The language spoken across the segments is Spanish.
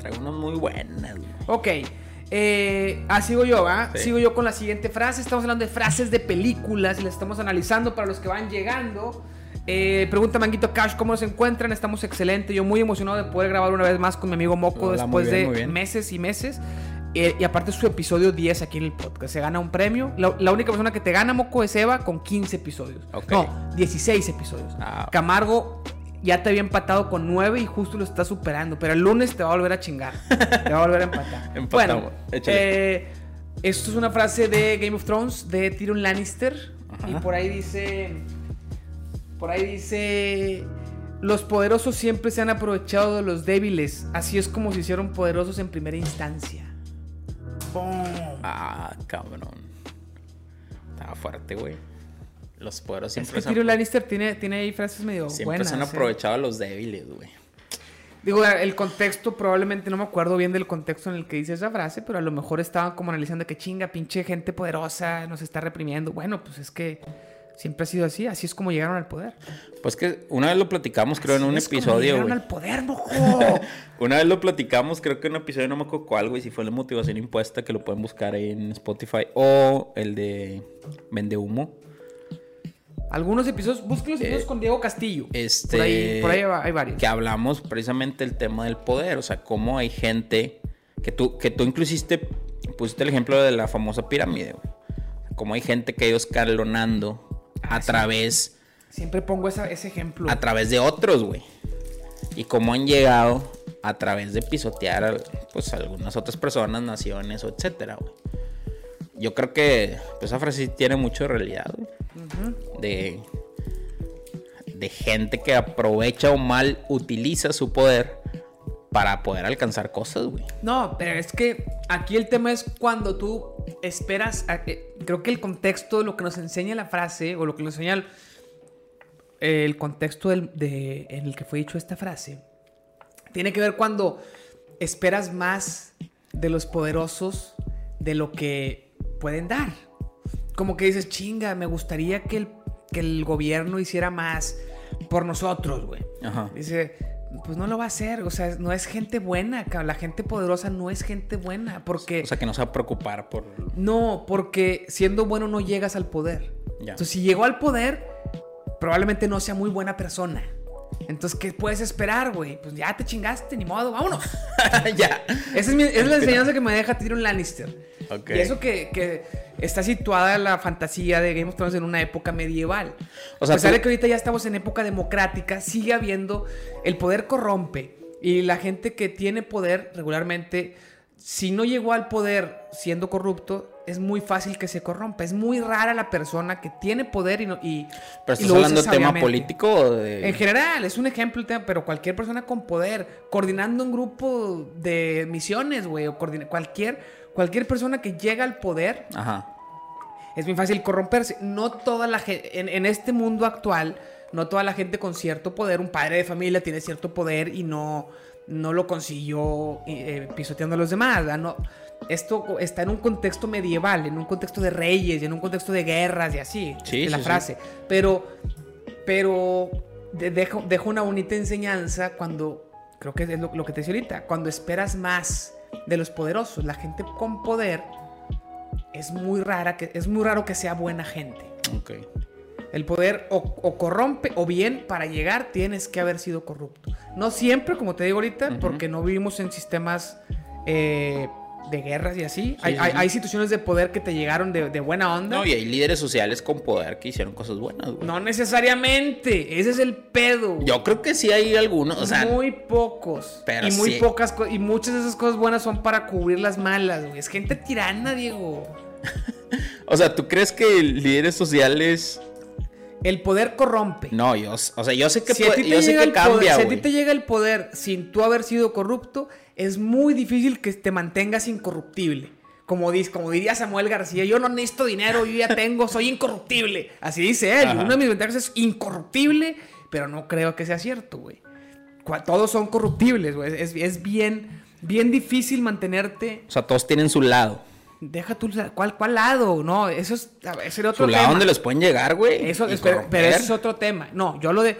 Traigo unas muy buenas, güey. Ok. Eh, ah, sigo yo, ¿va? Sí. Sigo yo con la siguiente frase. Estamos hablando de frases de películas y las estamos analizando para los que van llegando. Eh, pregunta Manguito Cash, ¿cómo se encuentran? Estamos excelente. Yo muy emocionado de poder grabar una vez más con mi amigo Moco Hola, después bien, de meses y meses. Eh, y aparte su episodio 10 aquí en el podcast. Se gana un premio. La, la única persona que te gana, Moco, es Eva con 15 episodios. Ok. No, 16 episodios. Ah. Camargo ya te había empatado con 9 y justo lo está superando. Pero el lunes te va a volver a chingar. te va a volver a empatar. Empatamos. Bueno, eh, esto es una frase de Game of Thrones de Tyrion Lannister. Ajá. Y por ahí dice. Por ahí dice. Los poderosos siempre se han aprovechado de los débiles. Así es como se hicieron poderosos en primera instancia. ¡Pum! Ah, cabrón. Estaba fuerte, güey. Los poderosos Es siempre, que se, han, Tyrion Lannister tiene, tiene ahí frases medio siempre buenas. se han ¿eh? aprovechado a los débiles, güey. Digo, el contexto, probablemente no me acuerdo bien del contexto en el que dice esa frase, pero a lo mejor estaban como analizando que chinga, pinche gente poderosa, nos está reprimiendo. Bueno, pues es que siempre ha sido así, así es como llegaron al poder. Pues que una vez lo platicamos, creo, en Así un es como episodio, llegaron al poder, mojo. Una vez lo platicamos, creo que en un episodio, no me acuerdo cuál, güey, si fue la motivación impuesta, que lo pueden buscar ahí en Spotify, o el de Vende Humo. Algunos episodios, busquen los episodios Eh, con Diego Castillo. Este. Por ahí, por ahí hay varios. Que hablamos precisamente del tema del poder, o sea, cómo hay gente que tú, que tú inclusiste, pusiste el ejemplo de la famosa pirámide, güey. Cómo hay gente que ha ido escalonando a Ah, sí. través, Siempre pongo esa- ese ejemplo. a través de otros, güey. Y cómo han llegado a través de pisotear a, pues, a algunas otras personas, naciones o etcétera, güey. Yo creo que pues, esa frase sí tiene mucho de realidad, güey. De, de gente que aprovecha o mal utiliza su poder para poder alcanzar cosas, güey. No, pero es que aquí el tema es cuando tú esperas. que- creo que el contexto lo que nos enseña la frase, o lo que nos enseña el, el contexto del- de, en el que fue dicho esta frase, tiene que ver cuando esperas más de los poderosos de lo que pueden dar. Como que dices, chinga, me gustaría que el, que el gobierno hiciera más por nosotros, güey. Ajá. Dice, pues no lo va a hacer. O sea, no es gente buena. cabrón. La gente poderosa no es gente buena. Porque. O sea, que no se va a preocupar por... no, porque siendo bueno no llegas al poder. Ya. Entonces, si llegó al poder, probablemente no sea muy buena persona. Entonces, ¿qué puedes esperar, güey? Pues ya te chingaste, ni modo, vámonos. ya. Esa es, mi- es la enseñanza que me deja Tyrion Lannister. Ok. Y eso que, que está situada la fantasía de Game of Thrones en una época medieval. O sea, a pesar tú- de que ahorita ya estamos en época democrática, sigue habiendo el poder corrompe. Y la gente que tiene poder regularmente, si no llegó al poder siendo corrupto, es muy fácil que se corrompa. Es muy rara la persona que tiene poder y no. Y, ¿Pero y estás lo usa hablando de tema político o de...? En general, es un ejemplo el tema, pero cualquier persona con poder, coordinando un grupo de misiones, güey, o cualquier, cualquier persona que llega al poder, Ajá. es muy fácil corromperse. No toda la gente, en, en este mundo actual, no toda la gente con cierto poder, un padre de familia tiene cierto poder y no, no lo consiguió eh, pisoteando a los demás. ¿verdad? No, esto está en un contexto medieval, en un contexto de reyes, y en un contexto de guerras y así. Sí, es la sí, sí. frase. Pero, pero de- dejo, dejo una bonita enseñanza cuando, creo que es lo, lo que te decía ahorita, cuando esperas más de los poderosos. La gente con poder es muy rara, que, es muy raro que sea buena gente. El poder o, o corrompe o bien para llegar tienes que haber sido corrupto. No siempre, como te digo ahorita, porque no vivimos en sistemas eh, de guerras y así. hay, sí, hay- sí. hay situaciones de poder que te llegaron de, de buena onda. No, y hay líderes sociales con poder que hicieron cosas buenas, güey. No necesariamente. Ese es el pedo. güey. Yo creo que sí hay algunos, o sea... muy pocos. pero y muy sí. pocas y muchas de esas cosas buenas son para cubrir las malas, güey. Es gente tirana, Diego. O sea, ¿tú crees que líderes sociales... El poder corrompe. No, yo, o sea, yo sé que, si puede- yo sé que cambia, poder, si a ti te llega el poder sin tú haber sido corrupto, es muy difícil que te mantengas incorruptible. Como, como diría Samuel García, yo no necesito dinero, yo ya tengo, soy incorruptible. Así dice él. Ajá. Una de mis ventajas es incorruptible, pero no creo que sea cierto, güey. Todos son corruptibles, güey. Es, es bien, bien difícil mantenerte. O sea, todos tienen su lado. Deja tú, ¿cuál, cuál lado? No, eso es, ese era otro Su lado tema. donde los pueden llegar, güey. Eso, es- pero, es otro tema. No, yo lo de.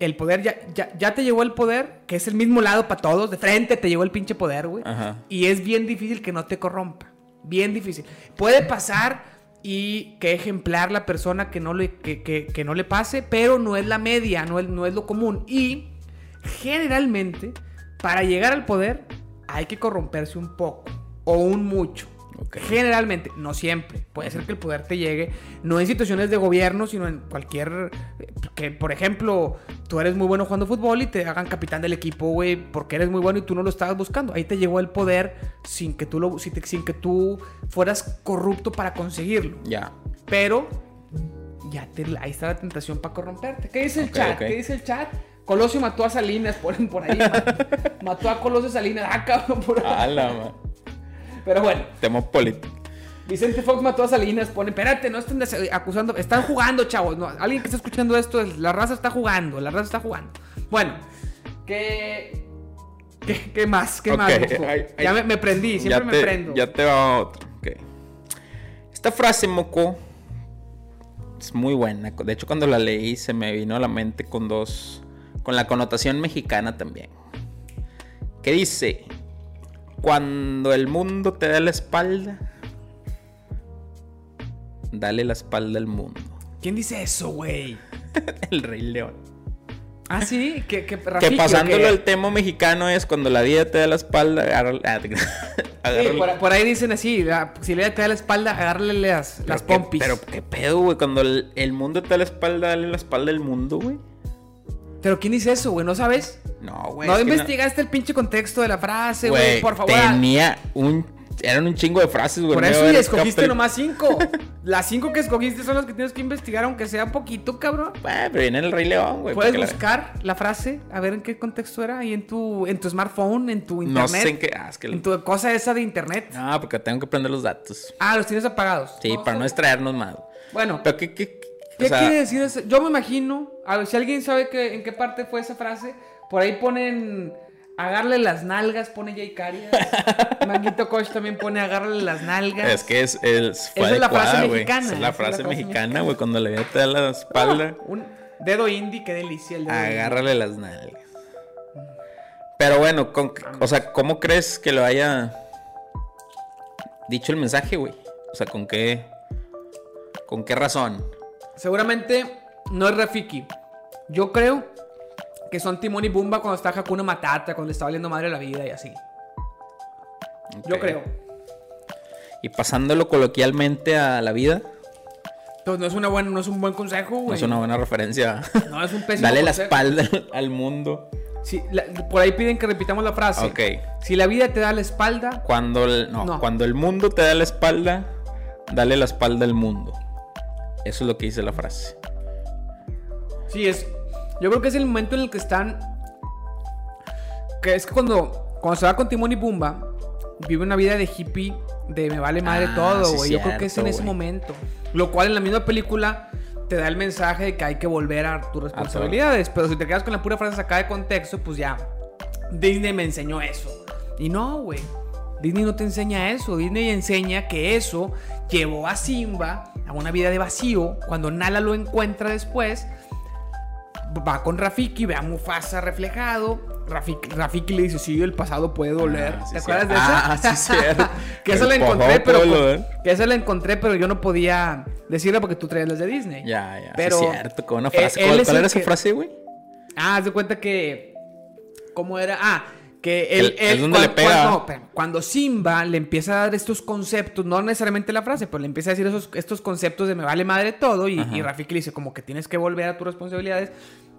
el poder ya, ya, ya te llegó el poder, que es el mismo lado para todos, de frente te llegó el pinche poder, güey. Ajá. Y es bien difícil que no te corrompa. Bien difícil. Puede pasar y que ejemplar la persona que no le, que, que- que no le pase, pero no es la media, no es, no es lo común. Y generalmente, para llegar al poder, hay que corromperse un poco o un mucho. Generalmente, no siempre. Puede ser que el poder te llegue, no en situaciones de gobierno, sino en cualquier. Que, por ejemplo, tú eres muy bueno jugando fútbol y te hagan capitán del equipo, güey, porque eres muy bueno y tú no lo estabas buscando. Ahí te llegó el poder sin que tú, lo, sin, que tú fueras corrupto para conseguirlo. Ya. Pero ya te, ahí está la tentación para corromperte. ¿Qué dice el chat? ¿Qué dice el chat? Colosio mató a Salinas, ponen por ahí. ma- mató a Colosio Salinas. Ah, cabrón, por ahí. Ala, man. Pero bueno. Tema político. Vicente Fox mató a Salinas, pone, espérate, no estén acusando, están jugando, chavos. No, alguien que está escuchando esto, es- la raza está jugando, la raza está jugando. Bueno, ¿qué, qué, qué más? ¿Qué más? Ay, ay. ya me, me prendí, siempre ya me prendo. Ya te va otro. ok. Esta frase, Moco, es muy buena. De hecho, cuando la leí se me vino a la mente con dos... Con la connotación mexicana también. Que dice... Cuando el mundo te da la espalda... Dale la espalda al mundo. ¿Quién dice eso, güey? El Rey León. Ah, sí, que, que, Que Rafiki, ¿o pasándolo al tema mexicano es cuando la vida te da la espalda, te- Sí, por, por ahí dicen así, la- si le te da la espalda, agárrale las, las qué- pompis. Pero qué pedo, güey. Cuando el, el mundo te da la espalda, dale la espalda al mundo, güey. Pero ¿quién dice eso, güey? ¿No sabes? No, güey. no investigaste el pinche contexto de la frase, güey, por favor. Tenía un. Eran un chingo de frases, güey. Por no eso y escogiste nomás cinco. Las cinco que escogiste son las que tienes que investigar, aunque sea poquito, cabrón. Güey, pero viene el Rey León, güey. Puedes la- buscar la frase, a ver en qué contexto era, ahí en tu, en tu smartphone, en tu No internet. sé en qué. Ah, es que. En tu cosa esa de internet. No, porque tengo que prender los datos. Ah, los tienes apagados. Sí, para no extraernos más. Bueno, Pero qué. qué, qué- o ¿qué sea, quiere decir eso? Yo me imagino, a ver si alguien sabe que, en qué parte fue esa frase, por ahí ponen agarle las nalgas, pone Jay Carias. Manguito Koch también pone agarrarle las nalgas. Es que es, es, Esa es la frase güey. mexicana, Esa Es la frase mexicana, güey. Cuando la vida te da la espalda. Un dedo indie, qué delicia el dedo indie. Agárrale las nalgas. Pero bueno, con- o sea, ¿cómo crees que lo haya dicho el mensaje, güey? O sea, ¿con qué con qué razón? Seguramente no es Rafiki. Yo creo que son Timón y Bumba cuando está Hakuna Matata, cuando le está valiendo madre la vida y así. Yo creo. Y pasándolo coloquialmente a la vida, Entonces no es, una buena, no es un buen consejo, no güey. es una buena referencia. No, es un pésimo Dale la espalda al- mundo. Sí, la- por ahí piden que repitamos la frase. Ok. Si la vida te da la espalda, Cuando el, no, No. cuando el mundo te da la espalda, dale la espalda al mundo. Eso es lo que dice la frase. sí es. Yo creo que es el momento en el que están. Que es que cuando, cuando se va con Timón y Bumba, vive una vida de hippie, de me vale madre Ah, todo, sí, güey. Yo creo que es en ese momento. Lo cual en la misma película te da el mensaje de que hay que volver a tus responsabilidades. Pero si te quedas con la pura frase sacada de contexto, pues ya. Disney me enseñó eso. Y no, güey. Disney no te enseña eso. Disney enseña que eso llevó a Simba a una vida de vacío. Cuando Nala lo encuentra después, va con Rafiki, ve a Mufasa reflejado. Rafiki, Rafiki le dice, sí, el pasado puede doler. Ah, sí, ¿Te sí. acuerdas de esa? Ah, sí, cierto. que El la encontré, pero... Que esa la encontré, pero yo no podía decirla porque tú traías las de Disney. Ya, ya. Pero sí, cierto. Con una eh, frase. ¿Cuál, era esa que- frase, güey? Ah, haz de cuenta que. ¿Cómo era? Ah, que él. El- él- donde le pega. Cuando, cuando Simba le empieza a dar estos conceptos, no necesariamente la frase, pero le empieza a decir esos, estos conceptos de me vale madre todo. Y, Ajá. y Rafiki le dice, como que tienes que volver a tus responsabilidades.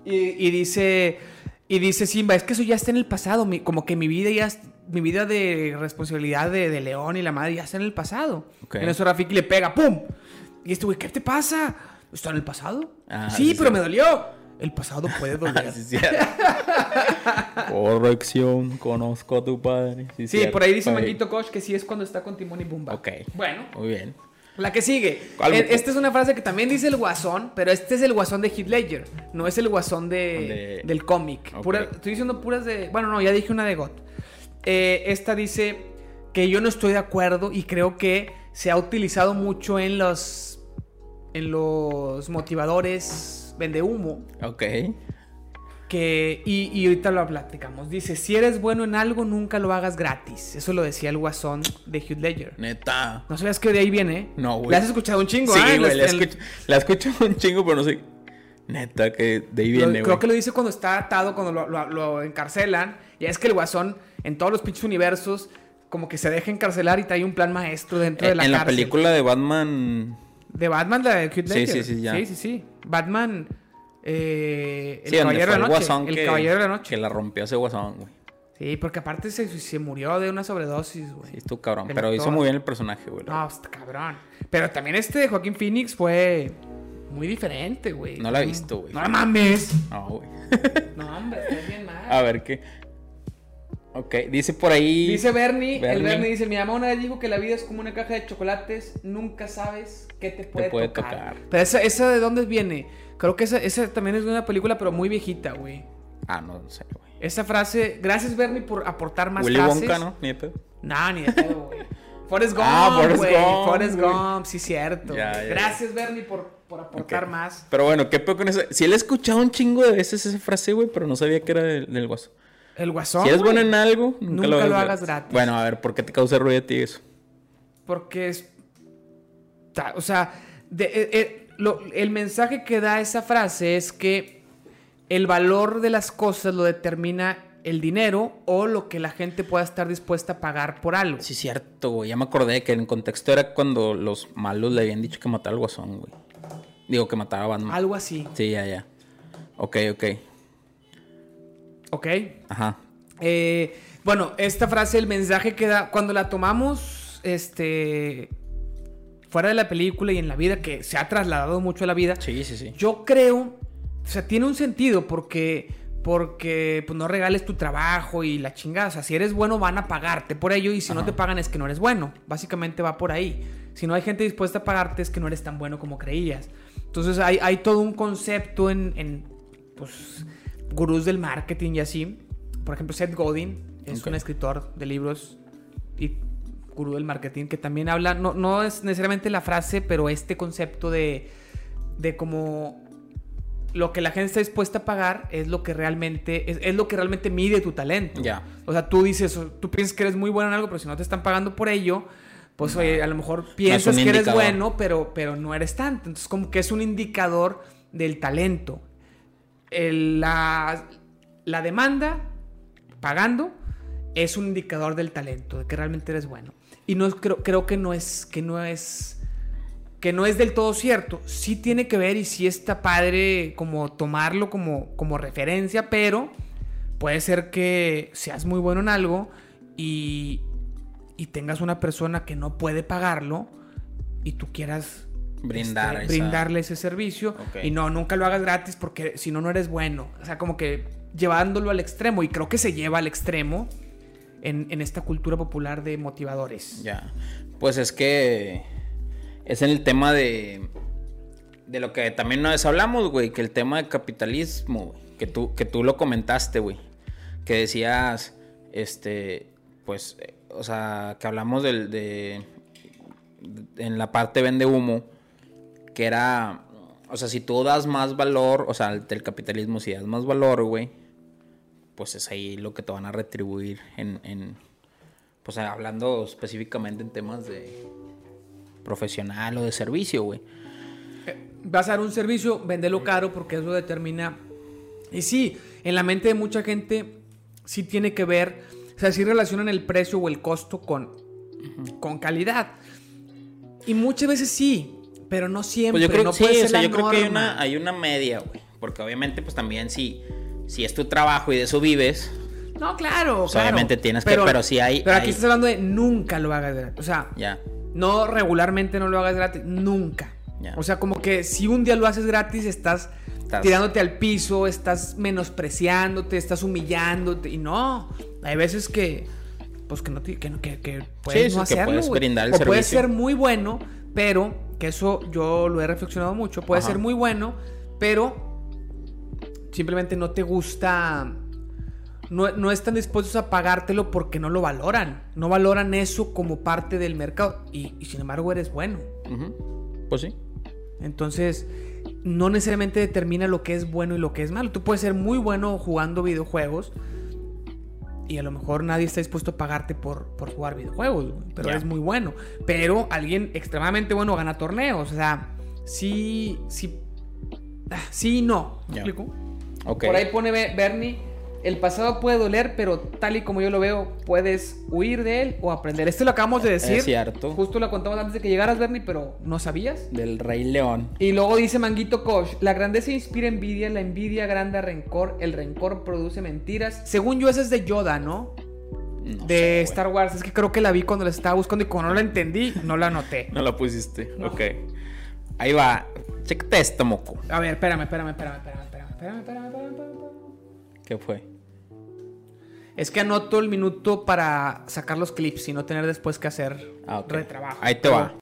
Y, y dice. Y dice Simba, es que eso ya está en el pasado. mi- como que mi vida ya. Mi vida de responsabilidad de, de León y la madre ya está en el pasado. Ok. En eso Rafiki le pega, ¡pum! Y este güey, ¿qué te pasa? ¿Está en el pasado? Ah, sí, sí, pero sí. me dolió. El pasado puede doler. Sí, cierto. Corrección, conozco a tu padre. Sí, Sí, por ahí dice Ok. Manguito Koch que sí es cuando está con Timón y Bumba. Ok. Bueno, Muy bien. la que sigue. ¿Cuál? Eh, Esta es una frase que también dice el guasón, pero este es el guasón de Heath Ledger. No es el guasón de, De- del cómic. Estoy diciendo puras de. Bueno, no, ya dije una de God. Eh, esta dice que yo no estoy de acuerdo y creo que se ha utilizado mucho en los. En los motivadores vende humo. Ok. que, y, y ahorita lo platicamos. Dice, si eres bueno en algo, nunca lo hagas gratis. Eso lo decía el guasón de Hugh Ledger. Neta. ¿No sabías que de ahí viene? No, güey. ¿Le has escuchado un chingo? Sí? En güey, la, en- escucho, la escucho un chingo, pero no sé. Neta, que de ahí viene, creo güey. que lo dice cuando está atado, cuando lo, lo- lo encarcelan. Y es que el guasón, en todos los pinches universos, como que se deja encarcelar y trae un plan maestro dentro de la en la película de Batman. De Batman, la de Heath Sí, Ledger. sí, sí, ya. Sí, sí, sí. Batman, eh, el sí, Caballero de la Noche. el que, Caballero de la Noche. que la rompió ese guasón, güey. Sí, porque aparte se, se murió de una sobredosis, güey. Sí, estuvo cabrón. El Pero hizo muy bien el personaje, güey. No, está cabrón. Pero también este de Joaquín Phoenix fue muy diferente, güey. No la he visto, güey. No la mames. No, güey. No, hombre, estás bien mal. A ver qué. Ok, dice por ahí. Dice Bernie, el Bernie. Dice, mi mamá una vez dijo que la vida es como una caja de chocolates, nunca sabes qué te puede, puede tocar. tocar. Pero esa, esa de dónde viene? Creo que esa, esa también es de una película, pero muy viejita, güey. Ah, no, no sé, güey. Esa frase, gracias Bernie por aportar más Willy frases. Wonka, ¿no? Ni de pedo. No, ni de pedo, güey. Forrest Gump, Ah, Forrest güey. Gump, Forrest. Gump, sí, cierto. Ya, güey. ya, Gracias, Bernie, por, por aportar más. Pero bueno, ¿qué pedo con eso? Sí, le he escuchado un chingo de veces esa frase, güey, pero no sabía que era del, del guaso. El guasón. si eres bueno en algo, nunca, Nunca lo, hagas, lo hagas gratis. Bueno, a ver, ¿por qué te causa ruido a ti eso? Porque es. O sea, de- eh, eh, lo- el mensaje que da esa frase es que el valor de las cosas lo determina el dinero o lo que la gente pueda estar dispuesta a pagar por algo. Sí, cierto, güey. Ya me acordé que en contexto era cuando los malos le habían dicho que matara al guasón, güey. Digo, que matara a Batman. Algo así, Sí, ya, ya. Ok, ok. ¿Ok? Ajá. Eh, bueno, esta frase, el mensaje que da, cuando la tomamos, este, fuera de la película y en la vida, que se ha trasladado mucho a la vida, Sí, sí, sí. yo creo, o sea, tiene un sentido porque, porque, pues no regales tu trabajo y la chingada, o sea, si eres bueno van a pagarte por ello y si no te pagan es que no eres bueno, básicamente va por ahí. Si no hay gente dispuesta a pagarte es que no eres tan bueno como creías. Entonces hay, hay todo un concepto en, en, pues, gurús del marketing y así. Por ejemplo, Seth Godin es Ok. un escritor de libros y gurú del marketing que también habla, no, no es necesariamente la frase, pero este concepto de, de como lo que la gente está dispuesta a pagar es lo que realmente, es, es lo que realmente mide tu talento. Ya. O sea, tú dices, tú piensas que eres muy bueno en algo, pero si no te están pagando por ello, pues oye, a lo mejor piensas que eres bueno, pero, pero no eres tanto. Entonces, como que es un indicador del talento. La, la demanda, pagando, es un indicador del talento, de que realmente eres bueno. Y no creo, creo que no es, que no es, que no es del todo cierto. Sí tiene que ver y sí está padre como tomarlo como, como referencia, pero puede ser que seas muy bueno en algo y, y tengas una persona que no puede pagarlo y tú quieras Brindar este, brindarle ese servicio y no, nunca lo hagas gratis porque si no, no eres bueno. O sea, como que llevándolo al extremo y creo que se lleva al extremo en, en esta cultura popular de motivadores. Ya. Pues es que es en el tema de de lo que también una vez hablamos, güey, que el tema de capitalismo, güey, que tú que tú lo comentaste, güey, que decías este pues eh, o sea, que hablamos del de, de- en la parte vende humo que era o sea, si tú das más valor, o sea, del capitalismo si das más valor, güey, pues es ahí lo que te van a retribuir en, en pues hablando específicamente en temas de profesional o de servicio, güey. Vas a dar un servicio, véndelo caro porque eso determina. Y sí, en la mente de mucha gente sí tiene que ver, o sea, sí relacionan el precio o el costo con, con calidad. Y muchas veces sí, pero no siempre. Pues yo creo, no sí, puede o ser sea, yo creo que hay una, hay una media, güey. Porque obviamente, pues también si, si es tu trabajo y de eso vives, No, claro, Pues, claro. obviamente tienes que- pero sí hay- Pero aquí hay- estás hablando de nunca lo hagas gratis. O sea, ya. no regularmente no lo hagas gratis, nunca. Ya. O sea, como que si un día lo haces gratis, estás, Estás- tirándote al piso, estás menospreciándote, estás humillándote. Y no, hay veces que, pues que no, te- que, no- que, que puedes Sí, no que hacerlo. puedes brindar el o puedes servicio. ser muy bueno, pero, que eso yo lo he reflexionado mucho, puedes Ajá. ser muy bueno, pero simplemente no te gusta. No, no están dispuestos a pagártelo porque no lo valoran. No valoran eso como parte del mercado. Y, y sin embargo eres bueno. Pues sí. Entonces, no necesariamente determina lo que es bueno y lo que es malo. Tú puedes ser muy bueno jugando videojuegos y a lo mejor nadie está dispuesto a pagarte por, por jugar videojuegos, güey, pero Ya. eres muy bueno. Pero alguien extremadamente bueno gana torneos. O sea, sí, sí, ah, sí y no. ¿Me explico? Por ahí pone Be- Bernie, el pasado puede doler, pero tal y como yo lo veo, puedes huir de él o aprender. Esto lo acabamos de decir. Es cierto. Justo lo contamos antes de que llegaras, Bernie, pero no sabías. Del Rey León. Y luego dice Manguito Koch, la grandeza inspira envidia, la envidia agranda rencor, el rencor produce mentiras. Según yo, esa es de Yoda, ¿no? No de. Star Wars. Es que creo que la vi cuando la estaba buscando y como no la entendí, no la anoté. No la pusiste. No. Ok. Ahí va. Chécate esto, moco. A ver, espérame, espérame, espérame, espérame, espérame, espérame, espérame, espérame, espérame. ¿Qué fue? Es que anoto el minuto para sacar los clips y no tener después que hacer Ah, ok. retrabajo. Ahí te va.